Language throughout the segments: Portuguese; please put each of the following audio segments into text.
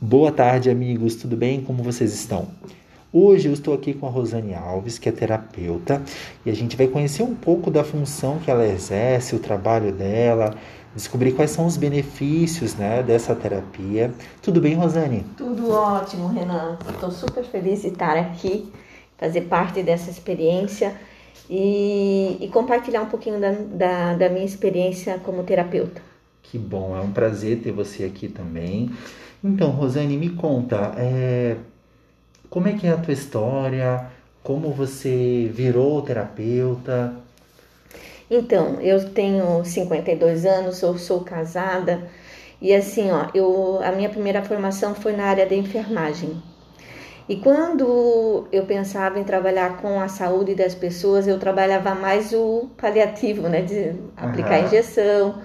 Boa tarde, amigos. Tudo bem? Como vocês estão? Hoje eu estou aqui com a Rosane Alves, que é terapeuta, e a gente vai conhecer um pouco da função que ela exerce, o trabalho dela, descobrir quais são os benefícios né, dessa terapia. Tudo bem, Rosane? Tudo ótimo, Renan. Estou super feliz de estar aqui, fazer parte dessa experiência e, e compartilhar um pouquinho da, da, da minha experiência como terapeuta. Que bom, é um prazer ter você aqui também. Então, Rosane, me conta, é, como é que é a tua história? Como você virou terapeuta? Então, eu tenho 52 anos, eu sou casada e assim, ó, eu, a minha primeira formação foi na área da enfermagem. E quando eu pensava em trabalhar com a saúde das pessoas, eu trabalhava mais o paliativo, né, de aplicar uhum. injeção,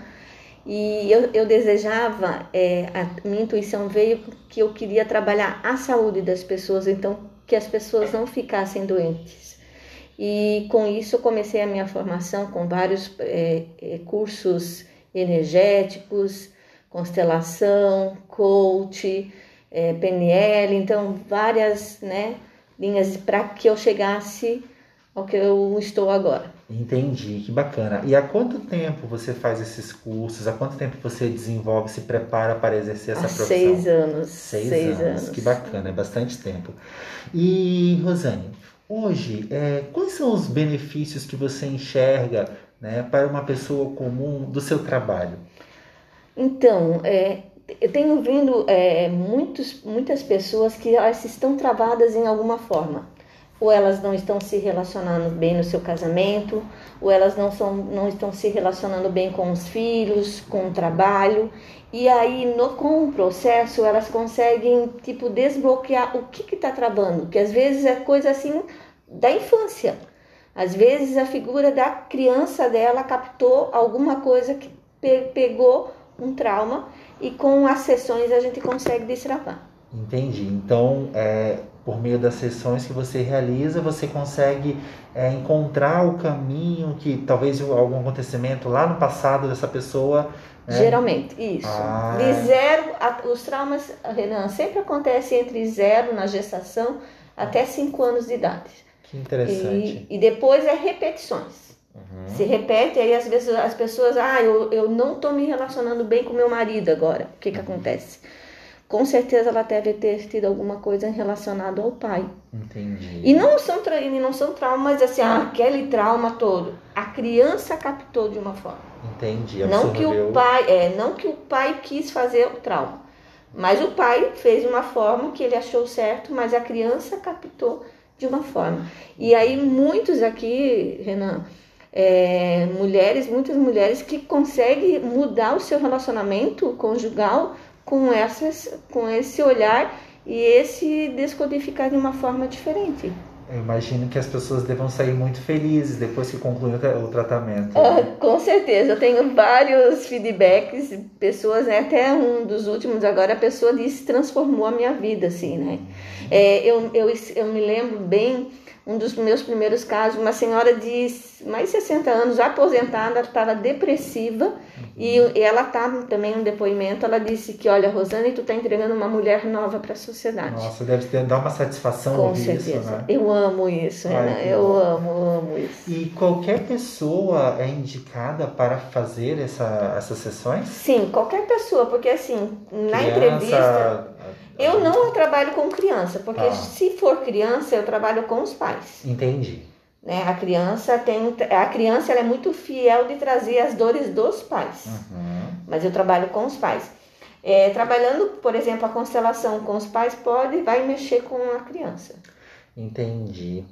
e eu, eu desejava, é, a minha intuição veio que eu queria trabalhar a saúde das pessoas, então que as pessoas não ficassem doentes. E com isso eu comecei a minha formação com vários é, é cursos energéticos, constelação, coach, é, PNL, então várias né, linhas para que eu chegasse ao que eu estou agora. Entendi, que bacana. E há quanto tempo você faz esses cursos? Há quanto tempo você desenvolve, se prepara para exercer essa há profissão? Seis anos. Seis, seis anos. anos. Que bacana, é bastante tempo. E, Rosane, hoje, é, quais são os benefícios que você enxerga né, para uma pessoa comum do seu trabalho? Então, é, eu tenho vindo é, muitos, muitas pessoas que elas estão travadas em alguma forma ou elas não estão se relacionando bem no seu casamento, ou elas não, são, não estão se relacionando bem com os filhos, com o trabalho. E aí, no, com o processo, elas conseguem, tipo, desbloquear o que está travando, que às vezes é coisa assim da infância. Às vezes a figura da criança dela captou alguma coisa que pe pegou um trauma e com as sessões a gente consegue destravar. Entendi. Então, é, por meio das sessões que você realiza, você consegue é, encontrar o caminho que talvez algum acontecimento lá no passado dessa pessoa. Né? Geralmente, isso. Ah. De zero, a, os traumas, Renan, sempre acontecem entre zero na gestação até cinco anos de idade. Que interessante. E, e depois é repetições. Uhum. Se repete, aí às vezes as pessoas, ah, eu, eu não estou me relacionando bem com meu marido agora. O que, que uhum. acontece? Com certeza ela deve ter tido alguma coisa relacionada ao pai. Entendi. E não são, e não são traumas assim, ah, aquele trauma todo. A criança captou de uma forma. Entendi. Absorveu. Não que o pai, é, não que o pai quis fazer o trauma, mas o pai fez de uma forma que ele achou certo, mas a criança captou de uma forma. E aí muitos aqui, Renan, é, mulheres, muitas mulheres que conseguem mudar o seu relacionamento conjugal com, essas, com esse olhar e esse descodificar de uma forma diferente. Eu imagino que as pessoas devam sair muito felizes depois que concluem o tratamento. Né? com certeza, eu tenho vários feedbacks, pessoas, né, até um dos últimos agora, a pessoa disse transformou a minha vida, assim, né? Uhum. É, eu, eu, eu me lembro bem um dos meus primeiros casos, uma senhora de mais de 60 anos, aposentada, estava depressiva uhum. e, e, ela tá, também um depoimento, ela disse que, olha, Rosane, tu está entregando uma mulher nova para a sociedade. Nossa, deve ter, dar uma satisfação Com certeza. Isso, né? Eu amo isso, Ai, eu amo, amo isso. E qualquer pessoa é indicada para fazer essa, essas sessões? Sim, qualquer pessoa, porque assim, na Criança, entrevista eu não trabalho com criança, porque ah. se for criança, eu trabalho com os pais. Entendi. Né? A criança tem, a criança é muito fiel de trazer as dores dos pais. Uhum. Mas eu trabalho com os pais. É, trabalhando, por exemplo, a constelação com os pais pode, vai mexer com a criança. Entendi.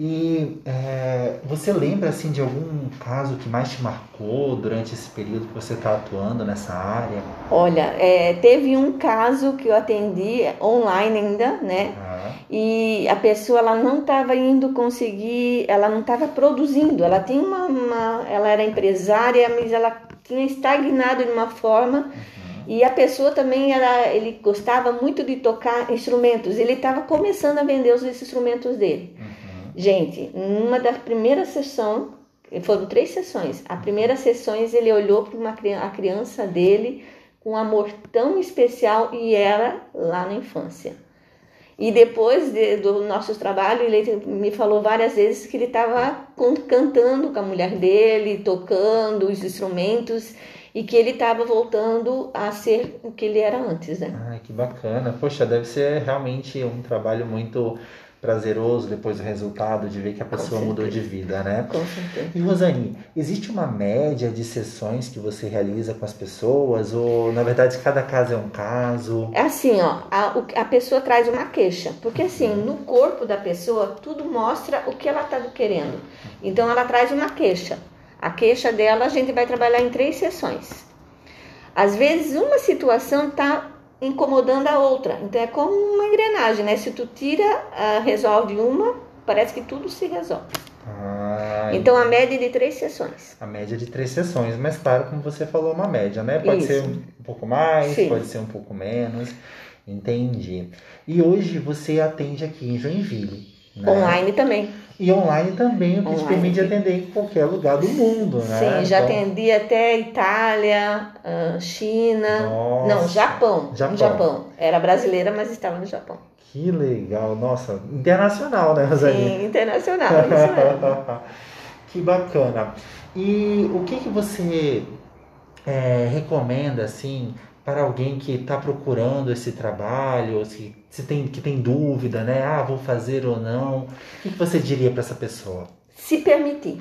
E é, você lembra assim de algum caso que mais te marcou durante esse período que você está atuando nessa área? Olha, é, teve um caso que eu atendi online ainda, né? Ah. E a pessoa ela não estava indo conseguir, ela não estava produzindo. Ela tinha uma, uma, ela era empresária, mas ela tinha estagnado de uma forma. Uhum. E a pessoa também era, ele gostava muito de tocar instrumentos. Ele estava começando a vender os instrumentos dele. Uhum. Gente, numa das primeiras sessões, foram três sessões. A primeira sessões ele olhou para uma a criança dele com um amor tão especial e era lá na infância. E depois de, do nosso trabalho, ele me falou várias vezes que ele estava cantando com a mulher dele, tocando os instrumentos e que ele estava voltando a ser o que ele era antes, né? Ai, que bacana. Poxa, deve ser realmente um trabalho muito prazeroso depois do resultado de ver que a pessoa mudou de vida, né? Com certeza. E Rosane, existe uma média de sessões que você realiza com as pessoas ou na verdade cada caso é um caso? É assim, ó, a, a pessoa traz uma queixa, porque assim, no corpo da pessoa tudo mostra o que ela está querendo. Então ela traz uma queixa. A queixa dela a gente vai trabalhar em três sessões. Às vezes uma situação está incomodando a outra. Então é como uma engrenagem, né? Se tu tira, uh, resolve uma, parece que tudo se resolve. Ah, então a média é de três sessões. A média de três sessões, mas claro, como você falou, uma média, né? Pode Isso. ser um pouco mais, Sim. pode ser um pouco menos. Entendi. E hoje você atende aqui em Joinville. Né? Online também. E online também, o que te Online. permite atender em qualquer lugar do mundo, né? Sim, já Então, atendi até Itália, ah, China. Nossa. Não, Japão. Japão. Japão. Era brasileira, mas estava no Japão. Que legal, nossa, internacional, né, Rosane? Sim, internacional, isso mesmo. que bacana. E o que, que você é, recomenda, assim, para alguém que está procurando esse trabalho, se, se tem, que tem dúvida, né? Ah, vou fazer ou não. O que, que você diria para essa pessoa? Se permitir.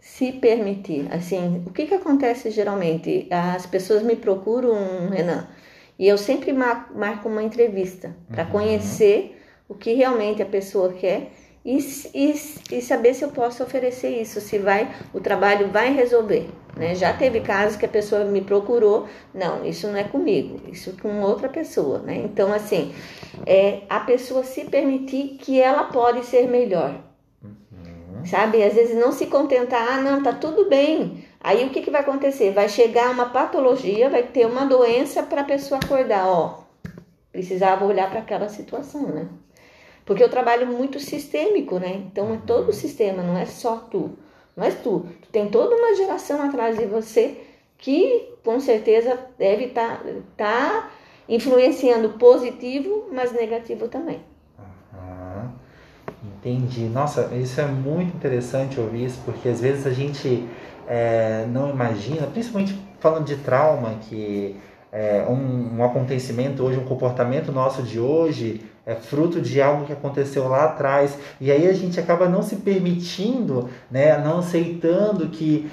Se permitir. Assim, o que, que acontece geralmente? As pessoas me procuram, Renan, e eu sempre mar- marco uma entrevista para Uhum. conhecer o que realmente a pessoa quer e, e, e saber se eu posso oferecer isso, se vai, o trabalho vai resolver. Né? Já teve casos que a pessoa me procurou, não, isso não é comigo, isso é com outra pessoa. Né? Então, assim, é a pessoa se permitir que ela pode ser melhor. Sabe? Às vezes não se contentar, ah, não, tá tudo bem. Aí o que, que vai acontecer? Vai chegar uma patologia, vai ter uma doença para a pessoa acordar, ó. Precisava olhar para aquela situação, né? Porque eu trabalho muito sistêmico, né? Então é todo o sistema, não é só tu. É tu. Tu tem toda uma geração atrás de você que com certeza deve estar tá, influenciando positivo, mas negativo também. Ah, entendi. Nossa, isso é muito interessante ouvir isso, porque às vezes a gente é, não imagina, principalmente falando de trauma, que é, um, um acontecimento hoje, um comportamento nosso de hoje é fruto de algo que aconteceu lá atrás. E aí a gente acaba não se permitindo, né, não aceitando que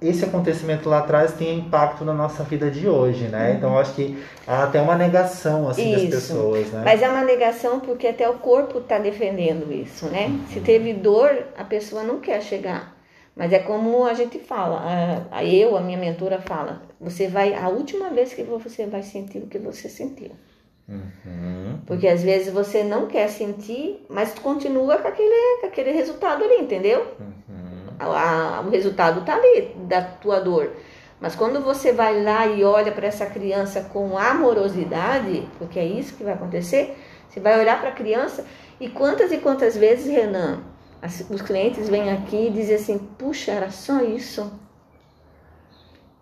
esse acontecimento lá atrás tenha impacto na nossa vida de hoje, né? Então eu acho que há até uma negação assim das Isso. pessoas, né? Mas é uma negação porque até o corpo está defendendo isso, né? Se teve dor, a pessoa não quer chegar. Mas é como a gente fala, a, a eu, a minha mentora fala, você vai, a última vez que você vai sentir o que você sentiu. Uhum. Porque às vezes você não quer sentir, mas continua com aquele, com aquele resultado ali, entendeu? Uhum. A- a- o resultado tá ali da tua dor. Mas quando você vai lá e olha para essa criança com amorosidade, porque é isso que vai acontecer, você vai olhar para a criança e quantas e quantas vezes, Renan, as- os clientes vêm aqui e dizem assim: puxa, era só isso.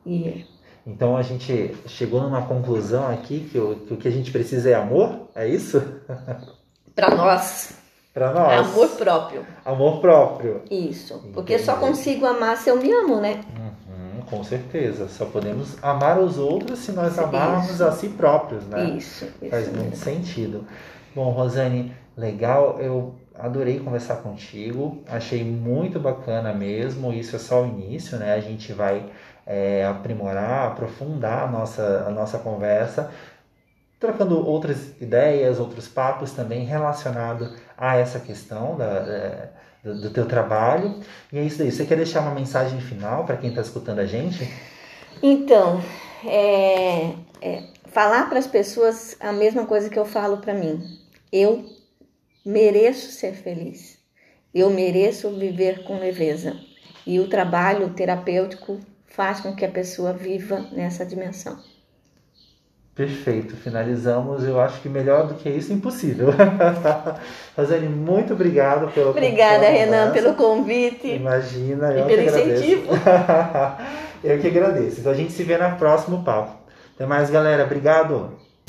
E Então a gente chegou numa conclusão aqui que o, que o que a gente precisa é amor? É isso? para nós, Para é nós. amor próprio. Amor próprio. Isso. Porque só Entendi. consigo amar se eu me amo, né? Uhum, com certeza. Só podemos amar os outros se nós Isso. amarmos a si próprios, né? Isso. isso Faz muito mesmo. sentido. Bom, Rosane, legal. Eu adorei conversar contigo. Achei muito bacana mesmo. Isso é só o início, né? A gente vai é, aprimorar, aprofundar a nossa, a nossa conversa, trocando outras ideias, outros papos também relacionado a essa questão da, é, do, do teu trabalho. E é isso daí. Você quer deixar uma mensagem final para quem está escutando a gente? Então, é, é, falar para as pessoas a mesma coisa que eu falo para mim. Eu mereço ser feliz. Eu mereço viver com leveza. E o trabalho terapêutico faz com que a pessoa viva nessa dimensão. Perfeito, finalizamos. Eu acho que melhor do que isso, impossível. Rosane, muito obrigado pelo Obrigada, Renan, pelo convite. Imagina, E eu pelo que agradeço. incentivo. eu que agradeço. Então a gente se vê no próximo papo. Até mais, galera. Obrigado.